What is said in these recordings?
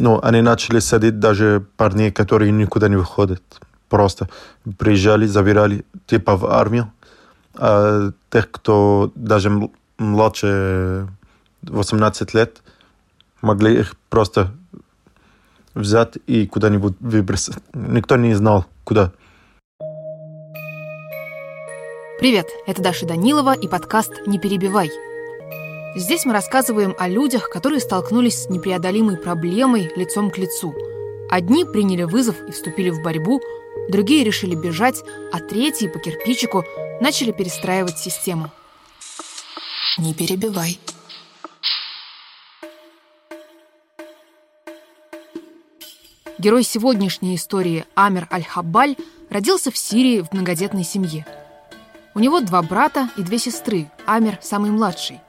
Ну, они начали садить даже парней, которые никуда не выходят. Просто приезжали, забирали, типа в армию. А тех, кто даже младше 18 лет, могли их просто взять и куда-нибудь выбросить. Никто не знал, куда. Привет, это Даша Данилова и подкаст «Не перебивай». Здесь мы рассказываем о людях, которые столкнулись с непреодолимой проблемой лицом к лицу. Одни приняли вызов и вступили в борьбу, другие решили бежать, а третьи по кирпичику начали перестраивать систему. Не перебивай. Герой сегодняшней истории Амир Аль-Хабаль родился в Сирии в многодетной семье. У него два брата и две сестры, Амир самый младший.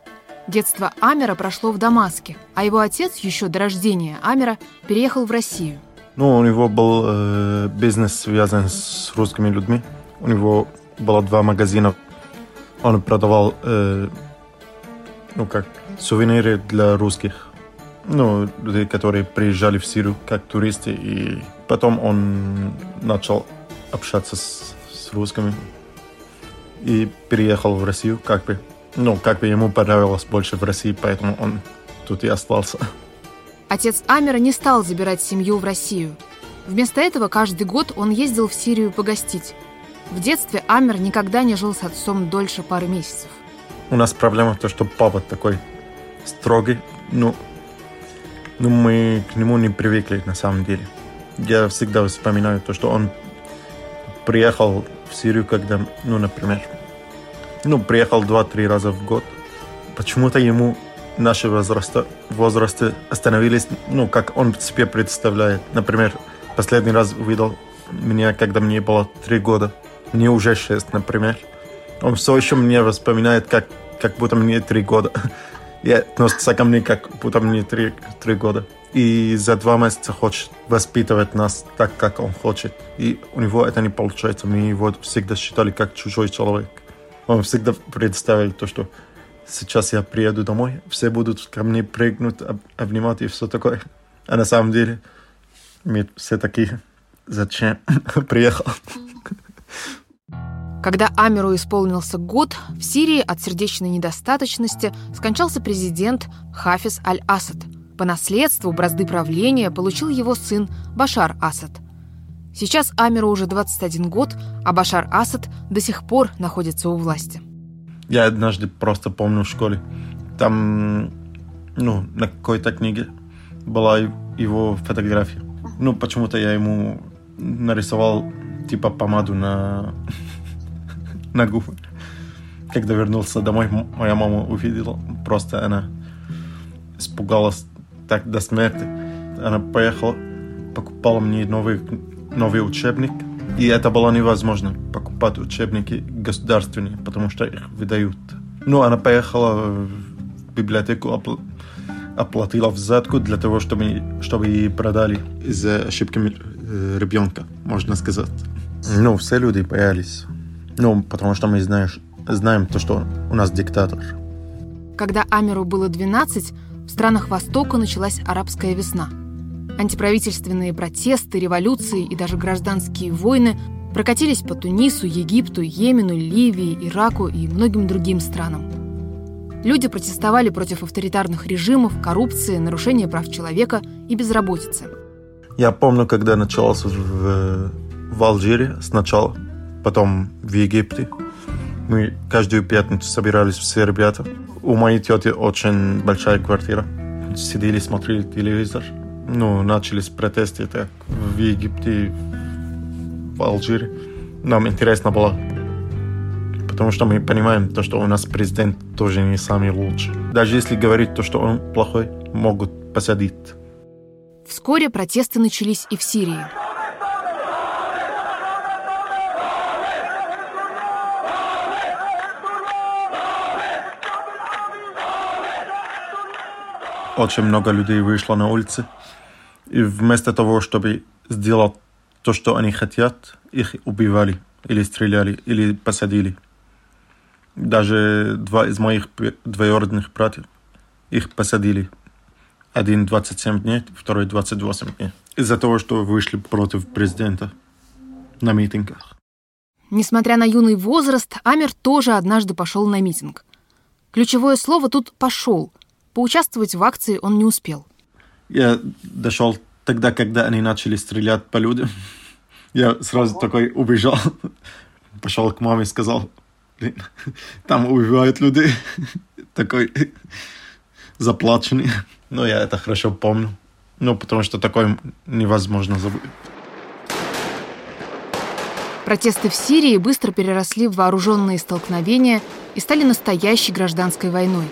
Детство Амера прошло в Дамаске, а его отец еще до рождения Амера переехал в Россию. Ну, у него был э, бизнес, связан с русскими людьми. У него было два магазина. Он продавал, э, ну как, сувениры для русских. Ну, людей, которые приезжали в Сирию как туристы. И потом он начал общаться с, с русскими и переехал в Россию как бы ну, как бы ему понравилось больше в России, поэтому он тут и остался. Отец Амера не стал забирать семью в Россию. Вместо этого каждый год он ездил в Сирию погостить. В детстве Амер никогда не жил с отцом дольше пары месяцев. У нас проблема в том, что папа такой строгий. Ну, ну, мы к нему не привыкли на самом деле. Я всегда вспоминаю то, что он приехал в Сирию, когда, ну, например, ну, приехал два-три раза в год. Почему-то ему наши возраста, возрасты остановились, ну, как он себе представляет. Например, последний раз увидел меня, когда мне было три года. Мне уже шесть, например. Он все еще мне вспоминает, как, как будто мне три года. И относится ко мне, как будто мне три, три года. И за два месяца хочет воспитывать нас так, как он хочет. И у него это не получается. Мы его всегда считали как чужой человек. Он всегда представил то, что сейчас я приеду домой, все будут ко мне прыгнуть, обнимать и все такое. А на самом деле мы все такие, зачем приехал? Когда Амеру исполнился год, в Сирии от сердечной недостаточности скончался президент Хафиз Аль-Асад. По наследству бразды правления получил его сын Башар Асад – Сейчас Амеру уже 21 год, а Башар Асад до сих пор находится у власти. Я однажды просто помню в школе, там, ну, на какой-то книге была его фотография. Ну, почему-то я ему нарисовал типа помаду на, на губы. Когда вернулся домой, моя мама увидела, просто она испугалась так до смерти. Она поехала, покупала мне новые новый учебник, и это было невозможно покупать учебники государственные, потому что их выдают. Ну, она поехала в библиотеку, опл оплатила взятку для того, чтобы, чтобы ей продали из-за ошибки э, ребенка, можно сказать. Ну, все люди боялись. Ну, потому что мы знаешь, знаем то, что у нас диктатор. Когда Амеру было 12, в странах Востока началась арабская весна – Антиправительственные протесты, революции и даже гражданские войны прокатились по Тунису, Египту, Йемену, Ливии, Ираку и многим другим странам. Люди протестовали против авторитарных режимов, коррупции, нарушения прав человека и безработицы. Я помню, когда началось в, в Алжире сначала, потом в Египте. Мы каждую пятницу собирались все ребята. У моей тети очень большая квартира. Сидели, смотрели телевизор ну, начались протесты так в Египте, в Алжире. Нам интересно было, потому что мы понимаем то, что у нас президент тоже не самый лучший. Даже если говорить то, что он плохой, могут посадить. Вскоре протесты начались и в Сирии. Очень много людей вышло на улицы. И вместо того, чтобы сделать то, что они хотят, их убивали или стреляли, или посадили. Даже два из моих двоюродных братьев их посадили. Один 27 дней, второй 28 дней. Из-за того, что вышли против президента на митингах. Несмотря на юный возраст, Амер тоже однажды пошел на митинг. Ключевое слово тут «пошел». Поучаствовать в акции он не успел. Я дошел тогда, когда они начали стрелять по людям. Я сразу такой убежал. Пошел к маме и сказал, блин, там убивают людей. Такой заплаченный. Но я это хорошо помню. Ну, потому что такое невозможно забыть. Протесты в Сирии быстро переросли в вооруженные столкновения и стали настоящей гражданской войной.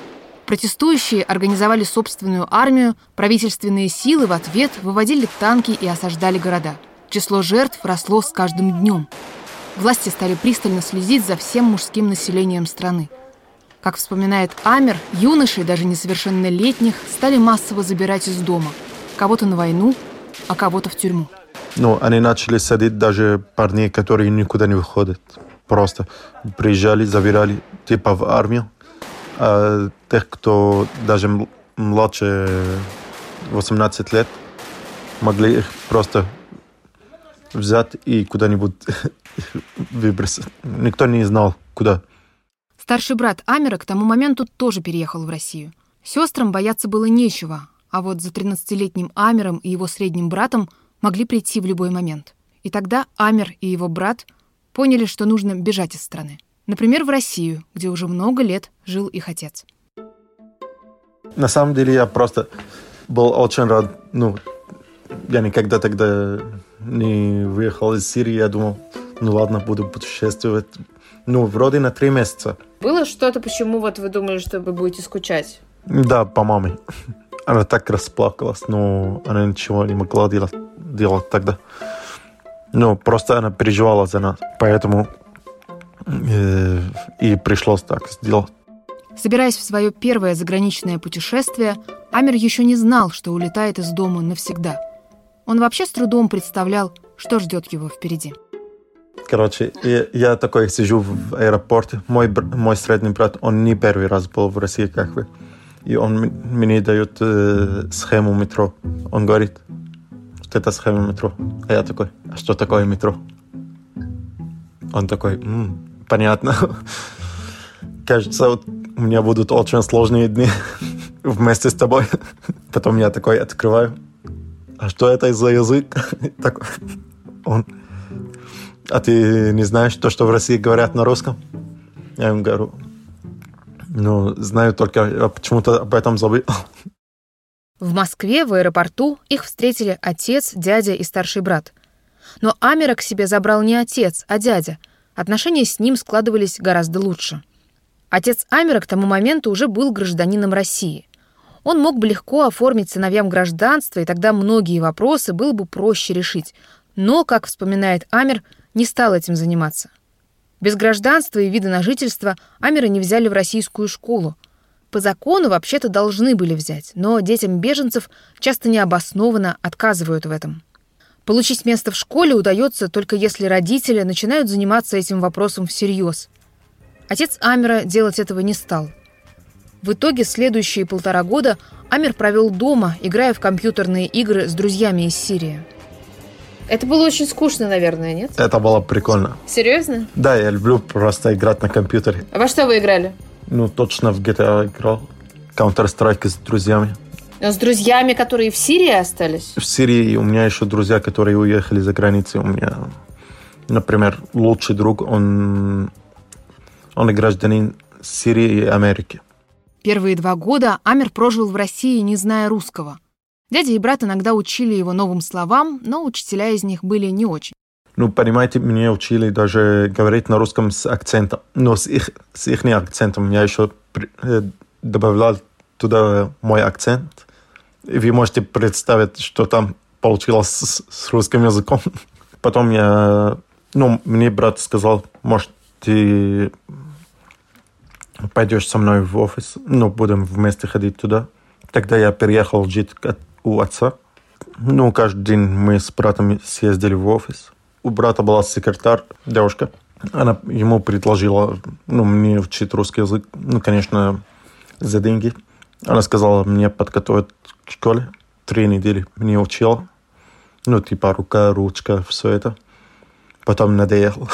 Протестующие организовали собственную армию, правительственные силы в ответ выводили танки и осаждали города. Число жертв росло с каждым днем. Власти стали пристально следить за всем мужским населением страны. Как вспоминает Амер, юноши, даже несовершеннолетних, стали массово забирать из дома. Кого-то на войну, а кого-то в тюрьму. Ну, они начали садить даже парней, которые никуда не выходят. Просто приезжали, забирали, типа в армию. А тех, кто даже младше 18 лет, могли их просто взять и куда-нибудь выбросить. Никто не знал, куда. Старший брат Амера к тому моменту тоже переехал в Россию. Сестрам бояться было нечего, а вот за 13-летним Амером и его средним братом могли прийти в любой момент. И тогда Амер и его брат поняли, что нужно бежать из страны. Например, в Россию, где уже много лет жил их отец. На самом деле я просто был очень рад. Ну, я никогда тогда не выехал из Сирии. Я думал, ну ладно, буду путешествовать. Ну, вроде на три месяца. Было что-то, почему вот вы думали, что вы будете скучать? Да, по маме. Она так расплакалась, но она ничего не могла делать, делать тогда. Ну, просто она переживала за нас. Поэтому и пришлось так сделать. Собираясь в свое первое заграничное путешествие, Амер еще не знал, что улетает из дома навсегда. Он вообще с трудом представлял, что ждет его впереди. Короче, я, я такой сижу в аэропорте. Мой, мой средний брат, он не первый раз был в России, как вы. И он мне дает э, схему метро. Он говорит, что это схема метро. А я такой, а что такое метро? Он такой, М, понятно. Кажется, вот у меня будут очень сложные дни вместе с тобой. Потом я такой открываю. А что это за язык? такой, он, а ты не знаешь то, что в России говорят на русском? Я ему говорю, ну, знаю только, я почему-то об этом забыл. В Москве, в аэропорту, их встретили отец, дядя и старший брат. Но Амера к себе забрал не отец, а дядя. Отношения с ним складывались гораздо лучше. Отец Амера к тому моменту уже был гражданином России. Он мог бы легко оформить сыновьям гражданство, и тогда многие вопросы было бы проще решить. Но, как вспоминает Амер, не стал этим заниматься. Без гражданства и вида на жительство Амера не взяли в российскую школу. По закону вообще-то должны были взять, но детям беженцев часто необоснованно отказывают в этом. Получить место в школе удается только если родители начинают заниматься этим вопросом всерьез. Отец Амера делать этого не стал. В итоге следующие полтора года Амер провел дома, играя в компьютерные игры с друзьями из Сирии. Это было очень скучно, наверное, нет? Это было прикольно. Серьезно? Да, я люблю просто играть на компьютере. А во что вы играли? Ну, точно в GTA играл. Counter-Strike с друзьями. Но с друзьями, которые в Сирии остались? В Сирии у меня еще друзья, которые уехали за границей. У меня, например, лучший друг, он, он гражданин Сирии и Америки. Первые два года Амер прожил в России, не зная русского – Дядя и брат иногда учили его новым словам, но учителя из них были не очень. Ну, понимаете, меня учили даже говорить на русском с акцентом. Но с их, с их акцентом я еще э, добавлял туда мой акцент. Вы можете представить, что там получилось с, с русским языком. Потом я... Ну, мне брат сказал, может, ты пойдешь со мной в офис, ну, будем вместе ходить туда. Тогда я переехал жить у отца. Ну, каждый день мы с братом съездили в офис. У брата была секретарь, девушка. Она ему предложила, ну, мне учить русский язык. Ну, конечно, за деньги. Она сказала мне подготовить к школе. Три недели мне учила. Ну, типа рука, ручка, все это. Потом надоел.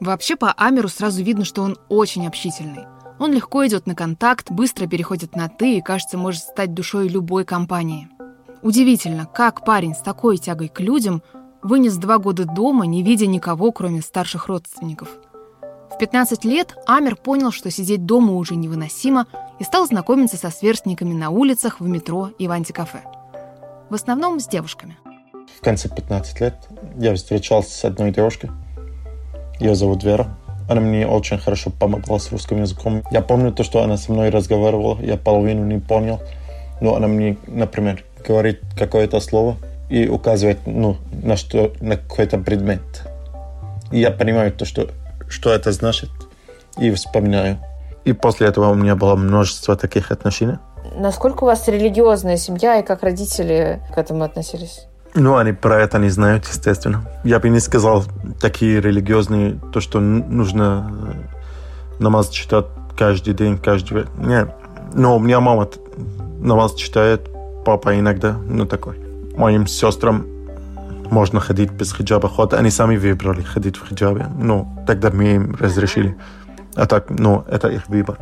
Вообще по Амеру сразу видно, что он очень общительный. Он легко идет на контакт, быстро переходит на «ты» и, кажется, может стать душой любой компании. Удивительно, как парень с такой тягой к людям вынес два года дома, не видя никого, кроме старших родственников. В 15 лет Амер понял, что сидеть дома уже невыносимо, и стал знакомиться со сверстниками на улицах, в метро и в антикафе. В основном с девушками. В конце 15 лет я встречался с одной девушкой. Ее зовут Вера. Она мне очень хорошо помогла с русским языком. Я помню то, что она со мной разговаривала, я половину не понял. Но она мне, например, говорит какое-то слово и указывает ну, на, что, на какой-то предмет. И я понимаю то, что, что это значит, и вспоминаю. И после этого у меня было множество таких отношений. Насколько у вас религиозная семья и как родители к этому относились? Ну, они про это не знают, естественно. Я бы не сказал такие религиозные, то, что нужно э, намаз читать каждый день, каждый... Нет. Но у меня мама намаз читает, папа иногда, ну такой. Моим сестрам можно ходить без хиджаба. Хоть они сами выбрали ходить в хиджабе. Ну, тогда мы им разрешили. А так, ну, это их выбор.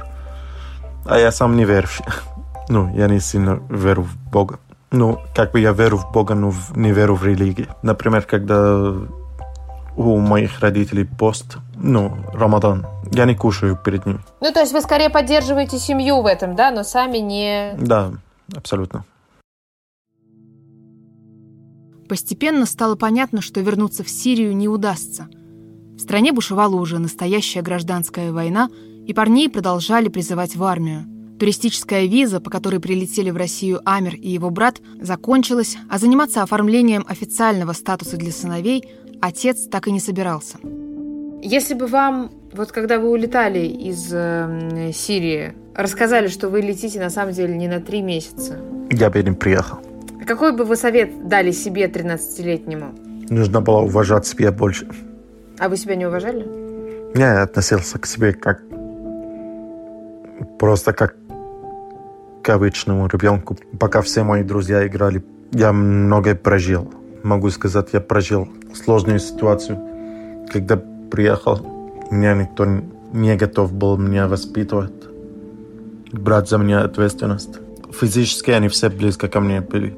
А я сам не верующий. Ну, я не сильно верю в Бога. Ну, как бы я верю в Бога, но не верю в религию. Например, когда у моих родителей пост, ну, Рамадан, я не кушаю перед ними. Ну, то есть вы скорее поддерживаете семью в этом, да, но сами не... Да, абсолютно. Постепенно стало понятно, что вернуться в Сирию не удастся. В стране бушевала уже настоящая гражданская война, и парней продолжали призывать в армию. Туристическая виза, по которой прилетели в Россию Амер и его брат, закончилась, а заниматься оформлением официального статуса для сыновей отец так и не собирался. Если бы вам, вот когда вы улетали из э, Сирии, рассказали, что вы летите на самом деле не на три месяца, Я бы не приехал. какой бы вы совет дали себе 13-летнему? Нужно было уважать себя больше. А вы себя не уважали? Я относился к себе как просто как к обычному ребенку. Пока все мои друзья играли, я многое прожил. Могу сказать, я прожил сложную ситуацию. Когда приехал, меня никто не готов был меня воспитывать, брать за меня ответственность. Физически они все близко ко мне были.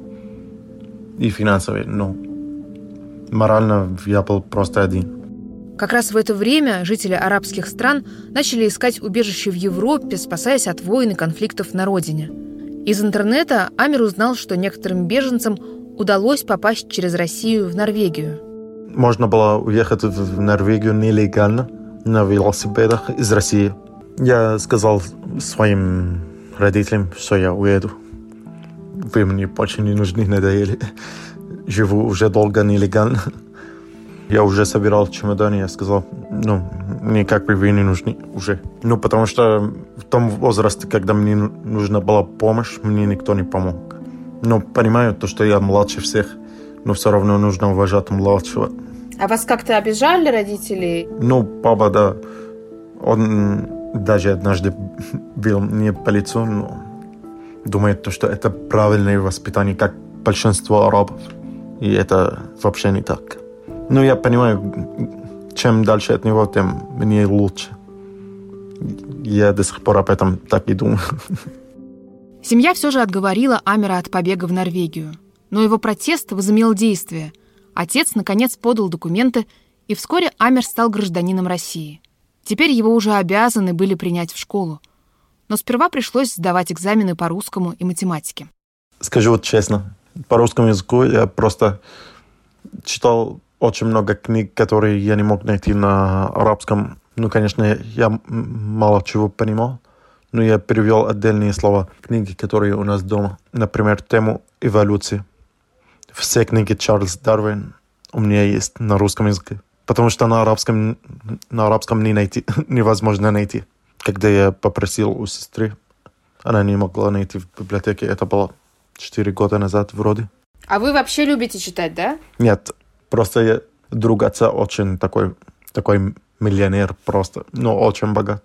И финансово, но морально я был просто один. Как раз в это время жители арабских стран начали искать убежище в Европе, спасаясь от войн и конфликтов на родине. Из интернета Амир узнал, что некоторым беженцам удалось попасть через Россию в Норвегию. Можно было уехать в Норвегию нелегально на велосипедах из России. Я сказал своим родителям, что я уеду. Вы мне больше не нужны, надоели. Живу уже долго нелегально. Я уже собирал чемодан, я сказал, ну, мне как бы вы не нужны уже. Ну, потому что в том возрасте, когда мне нужна была помощь, мне никто не помог. Но понимаю то, что я младше всех, но все равно нужно уважать младшего. А вас как-то обижали родители? Ну, папа, да, он даже однажды бил мне по лицу, но думает то, что это правильное воспитание, как большинство арабов. И это вообще не так. Ну, я понимаю, чем дальше от него, тем мне лучше. Я до сих пор об этом так и думаю. Семья все же отговорила Амера от побега в Норвегию. Но его протест возымел действие. Отец, наконец, подал документы, и вскоре Амер стал гражданином России. Теперь его уже обязаны были принять в школу. Но сперва пришлось сдавать экзамены по русскому и математике. Скажу вот честно, по русскому языку я просто читал очень много книг, которые я не мог найти на арабском. Ну, конечно, я мало чего понимал, но я перевел отдельные слова книги, которые у нас дома. Например, тему эволюции. Все книги Чарльз Дарвин у меня есть на русском языке. Потому что на арабском, на арабском не найти, невозможно найти. Когда я попросил у сестры, она не могла найти в библиотеке. Это было 4 года назад вроде. А вы вообще любите читать, да? Нет, просто я, друг отца очень такой, такой миллионер просто, ну, очень богат.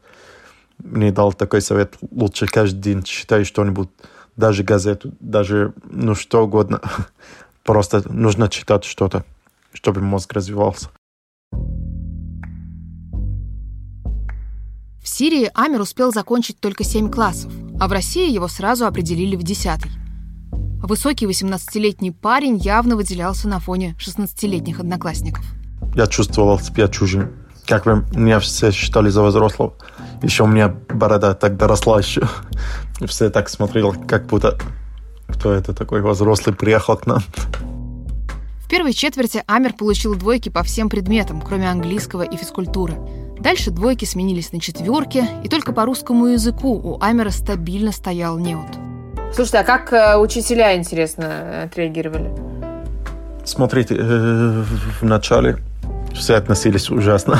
мне дал такой совет. Лучше каждый день читай что-нибудь, даже газету, даже ну что угодно. Просто нужно читать что-то, чтобы мозг развивался. В Сирии Амир успел закончить только 7 классов, а в России его сразу определили в 10 Высокий 18-летний парень явно выделялся на фоне 16-летних одноклассников. Я чувствовал себя чужим. Как бы меня все считали за взрослого. Еще у меня борода так доросла еще. И все так смотрели, как будто кто это такой взрослый приехал к нам. В первой четверти Амер получил двойки по всем предметам, кроме английского и физкультуры. Дальше двойки сменились на четверки, и только по русскому языку у Амера стабильно стоял неуд. Слушайте, а как э, учителя, интересно, отреагировали? Смотрите, э, в начале все относились ужасно.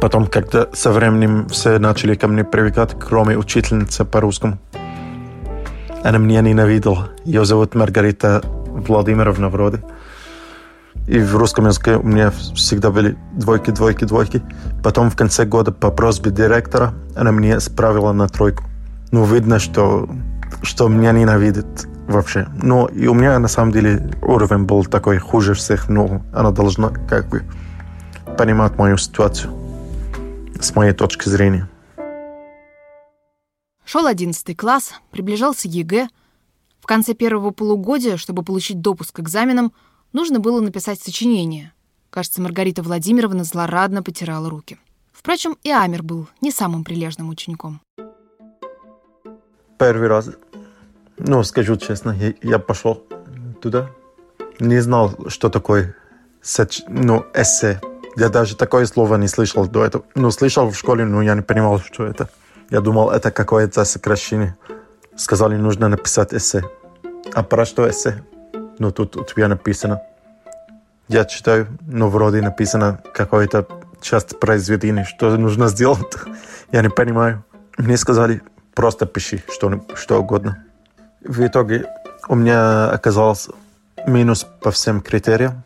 Потом, когда со временем все начали ко мне привыкать, кроме учительницы по-русскому. Она меня ненавидела. Ее зовут Маргарита Владимировна вроде. И в русском языке у меня всегда были двойки, двойки, двойки. Потом в конце года по просьбе директора она мне справила на тройку. Ну, видно, что, что меня ненавидит вообще. Но и у меня на самом деле уровень был такой хуже всех, но она должна как бы понимать мою ситуацию с моей точки зрения. Шел одиннадцатый класс, приближался ЕГЭ. В конце первого полугодия, чтобы получить допуск к экзаменам, нужно было написать сочинение. Кажется, Маргарита Владимировна злорадно потирала руки. Впрочем, и Амер был не самым прилежным учеником. Первый раз, ну, скажу честно, я, я пошел туда, не знал, что такое соч... ну, эссе. Я даже такое слово не слышал до этого. Ну, слышал в школе, но я не понимал, что это. Я думал, это какое-то сокращение. Сказали, нужно написать эссе. А про что эссе? Ну, тут у тебя написано. Я читаю, ну, вроде написано какое-то часть произведения, что нужно сделать. Я не понимаю. Мне сказали, просто пиши что, что угодно. В итоге у меня оказался минус по всем критериям.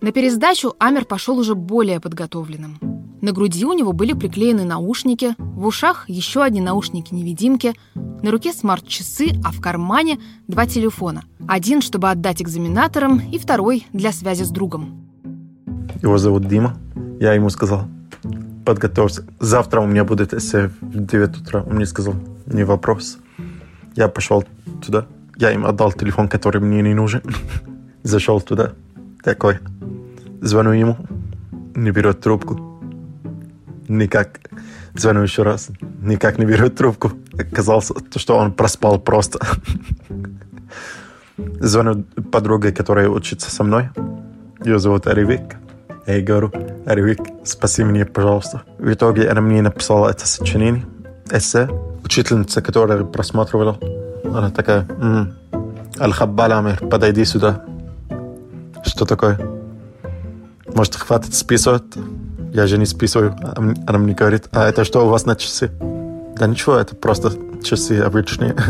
На пересдачу Амер пошел уже более подготовленным. На груди у него были приклеены наушники, в ушах еще одни наушники-невидимки, на руке смарт-часы, а в кармане два телефона. Один, чтобы отдать экзаменаторам, и второй для связи с другом. Его зовут Дима. Я ему сказал, подготовься. Завтра у меня будет эссе в 9 утра. Он мне сказал, не вопрос. Я пошел туда. Я им отдал телефон, который мне не нужен. Зашел туда. Такой. Звоню ему. Не берет трубку никак. Звоню еще раз, никак не берет трубку. Оказалось, что он проспал просто. Звоню подруге, которая учится со мной. Ее зовут Аривик. Я говорю, Аривик, спаси меня, пожалуйста. В итоге она мне написала это сочинение, эссе. Учительница, которая просматривала, она такая, м-м, Аль-Хаббал Амир, подойди сюда. Что такое? Может, хватит списывать? я же не списываю. Она мне говорит, а это что у вас на часы? Да ничего, это просто часы обычные.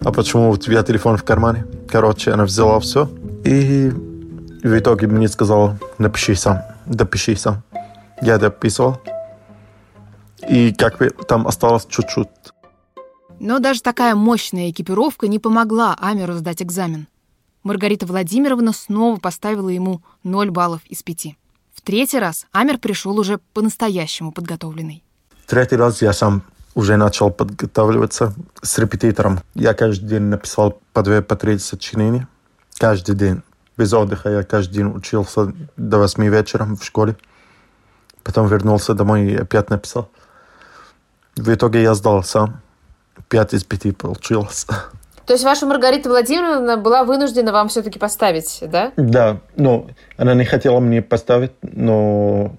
А почему у тебя телефон в кармане? Короче, она взяла все и в итоге мне сказала, напиши сам, допиши сам. Я дописывал. И как бы там осталось чуть-чуть. Но даже такая мощная экипировка не помогла Амеру сдать экзамен. Маргарита Владимировна снова поставила ему 0 баллов из 5 третий раз Амер пришел уже по-настоящему подготовленный. Третий раз я сам уже начал подготавливаться с репетитором. Я каждый день написал по две, по три сочинения. Каждый день. Без отдыха я каждый день учился до восьми вечера в школе. Потом вернулся домой и опять написал. В итоге я сдал сам. Пять из пяти получилось. То есть ваша Маргарита Владимировна была вынуждена вам все-таки поставить, да? Да, но она не хотела мне поставить, но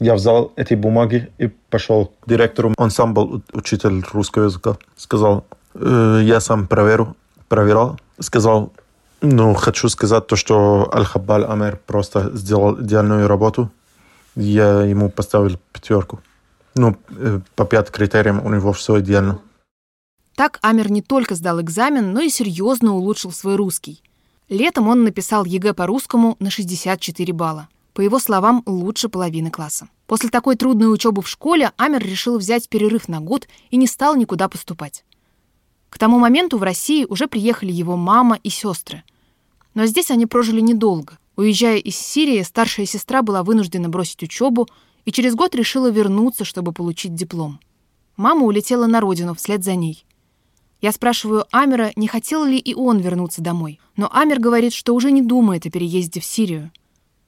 я взял эти бумаги и пошел к директору. Он сам был учитель русского языка. Сказал, э, я сам проверю, проверял. Сказал, ну, хочу сказать то, что Аль-Хаббаль Амер просто сделал идеальную работу. Я ему поставил пятерку. Ну, э, по пять критериям у него все идеально. Так Амер не только сдал экзамен, но и серьезно улучшил свой русский. Летом он написал ЕГЭ по русскому на 64 балла. По его словам, лучше половины класса. После такой трудной учебы в школе Амер решил взять перерыв на год и не стал никуда поступать. К тому моменту в России уже приехали его мама и сестры. Но здесь они прожили недолго. Уезжая из Сирии, старшая сестра была вынуждена бросить учебу и через год решила вернуться, чтобы получить диплом. Мама улетела на родину вслед за ней. Я спрашиваю Амера, не хотел ли и он вернуться домой. Но Амер говорит, что уже не думает о переезде в Сирию.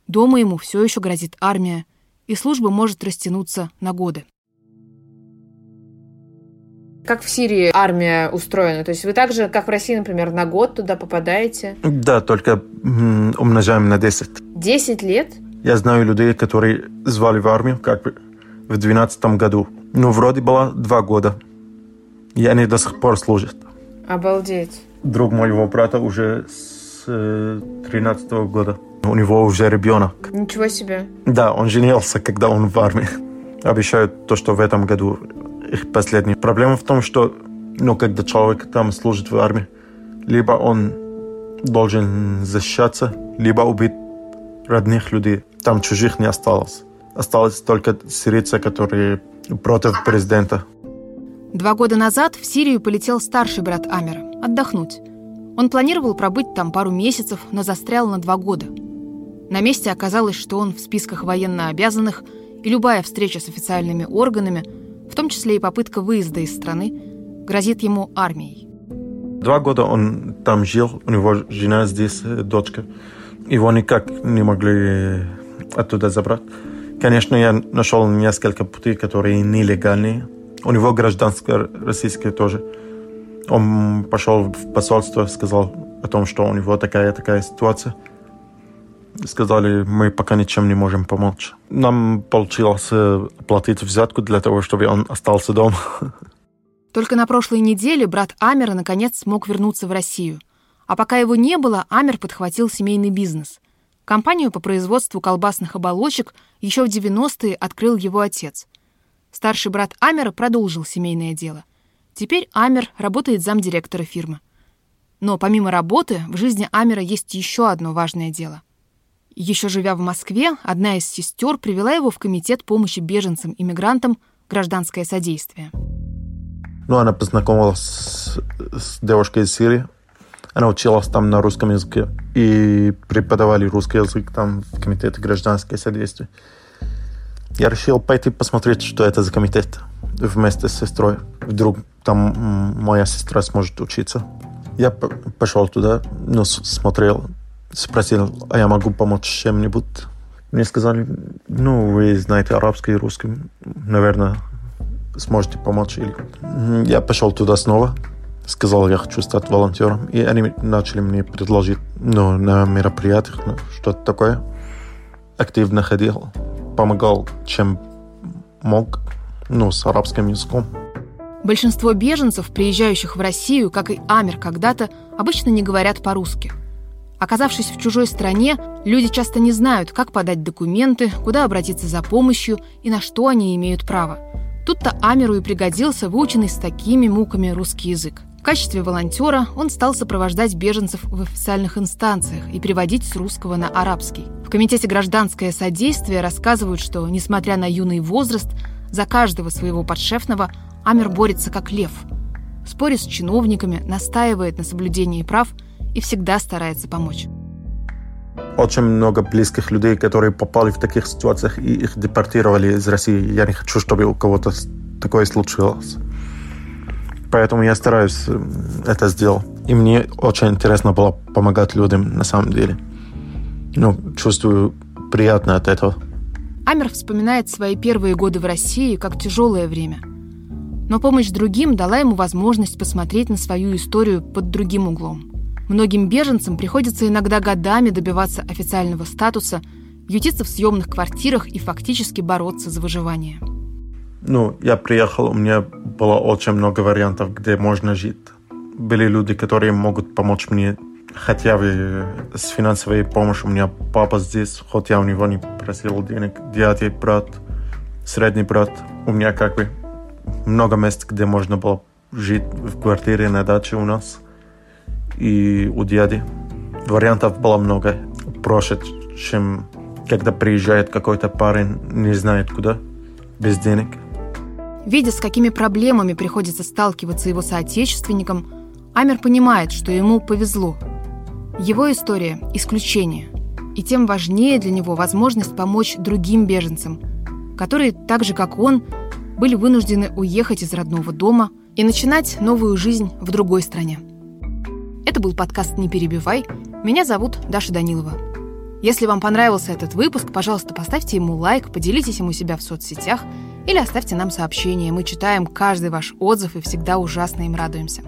Дома ему все еще грозит армия, и служба может растянуться на годы. Как в Сирии армия устроена? То есть вы так же, как в России, например, на год туда попадаете? Да, только умножаем на 10. 10 лет? Я знаю людей, которые звали в армию как бы в 12 году. Ну, вроде было два года. И они до сих пор служат. Обалдеть. Друг моего брата уже с э, 13 года. У него уже ребенок. Ничего себе. Да, он женился, когда он в армии. Обещают то, что в этом году их последний. Проблема в том, что ну, когда человек там служит в армии, либо он должен защищаться, либо убить родных людей. Там чужих не осталось. Осталось только сирийцы, которые против президента. Два года назад в Сирию полетел старший брат Амера отдохнуть. Он планировал пробыть там пару месяцев, но застрял на два года. На месте оказалось, что он в списках военно обязанных, и любая встреча с официальными органами, в том числе и попытка выезда из страны, грозит ему армией. Два года он там жил, у него жена здесь, э, дочка. Его никак не могли оттуда забрать. Конечно, я нашел несколько путей, которые нелегальные. У него гражданское российское тоже. Он пошел в посольство, сказал о том, что у него такая-такая ситуация. Сказали, мы пока ничем не можем помочь. Нам получилось платить взятку для того, чтобы он остался дома. Только на прошлой неделе брат Амера наконец смог вернуться в Россию. А пока его не было, Амер подхватил семейный бизнес. Компанию по производству колбасных оболочек еще в 90-е открыл его отец. Старший брат Амера продолжил семейное дело. Теперь Амер работает замдиректора фирмы. Но помимо работы, в жизни Амера есть еще одно важное дело. Еще живя в Москве, одна из сестер привела его в комитет помощи беженцам-иммигрантам «Гражданское содействие». Ну, она познакомилась с, с девушкой из Сирии. Она училась там на русском языке. И преподавали русский язык там в комитете «Гражданское содействие». Я решил пойти посмотреть, что это за комитет вместе с сестрой. Вдруг там моя сестра сможет учиться. Я пошел туда, ну, смотрел, спросил, а я могу помочь чем-нибудь? Мне сказали, ну, вы знаете арабский и русский, наверное, сможете помочь. Или... Я пошел туда снова, сказал, я хочу стать волонтером. И они начали мне предложить ну, на мероприятиях ну, что-то такое. Активно ходил, помогал, чем мог, ну, с арабским языком. Большинство беженцев, приезжающих в Россию, как и Амер когда-то, обычно не говорят по-русски – Оказавшись в чужой стране, люди часто не знают, как подать документы, куда обратиться за помощью и на что они имеют право. Тут-то Амеру и пригодился выученный с такими муками русский язык. В качестве волонтера он стал сопровождать беженцев в официальных инстанциях и переводить с русского на арабский. В Комитете «Гражданское содействие» рассказывают, что, несмотря на юный возраст, за каждого своего подшефного Амер борется как лев. Спорит с чиновниками, настаивает на соблюдении прав – и всегда старается помочь. Очень много близких людей, которые попали в таких ситуациях и их депортировали из России. Я не хочу, чтобы у кого-то такое случилось. Поэтому я стараюсь э, это сделать. И мне очень интересно было помогать людям на самом деле. Ну, чувствую приятно от этого. Амер вспоминает свои первые годы в России как тяжелое время. Но помощь другим дала ему возможность посмотреть на свою историю под другим углом. Многим беженцам приходится иногда годами добиваться официального статуса, ютиться в съемных квартирах и фактически бороться за выживание. Ну, я приехал, у меня было очень много вариантов, где можно жить. Были люди, которые могут помочь мне хотя бы с финансовой помощью. У меня папа здесь, хоть я у него не просил денег. Дядя, брат, средний брат. У меня как бы много мест, где можно было жить в квартире на даче у нас – и у дяди. Вариантов было много. Проще, чем когда приезжает какой-то парень, не знает куда, без денег. Видя, с какими проблемами приходится сталкиваться его соотечественникам, Амер понимает, что ему повезло. Его история – исключение. И тем важнее для него возможность помочь другим беженцам, которые, так же как он, были вынуждены уехать из родного дома и начинать новую жизнь в другой стране. Это был подкаст «Не перебивай». Меня зовут Даша Данилова. Если вам понравился этот выпуск, пожалуйста, поставьте ему лайк, поделитесь им у себя в соцсетях или оставьте нам сообщение. Мы читаем каждый ваш отзыв и всегда ужасно им радуемся.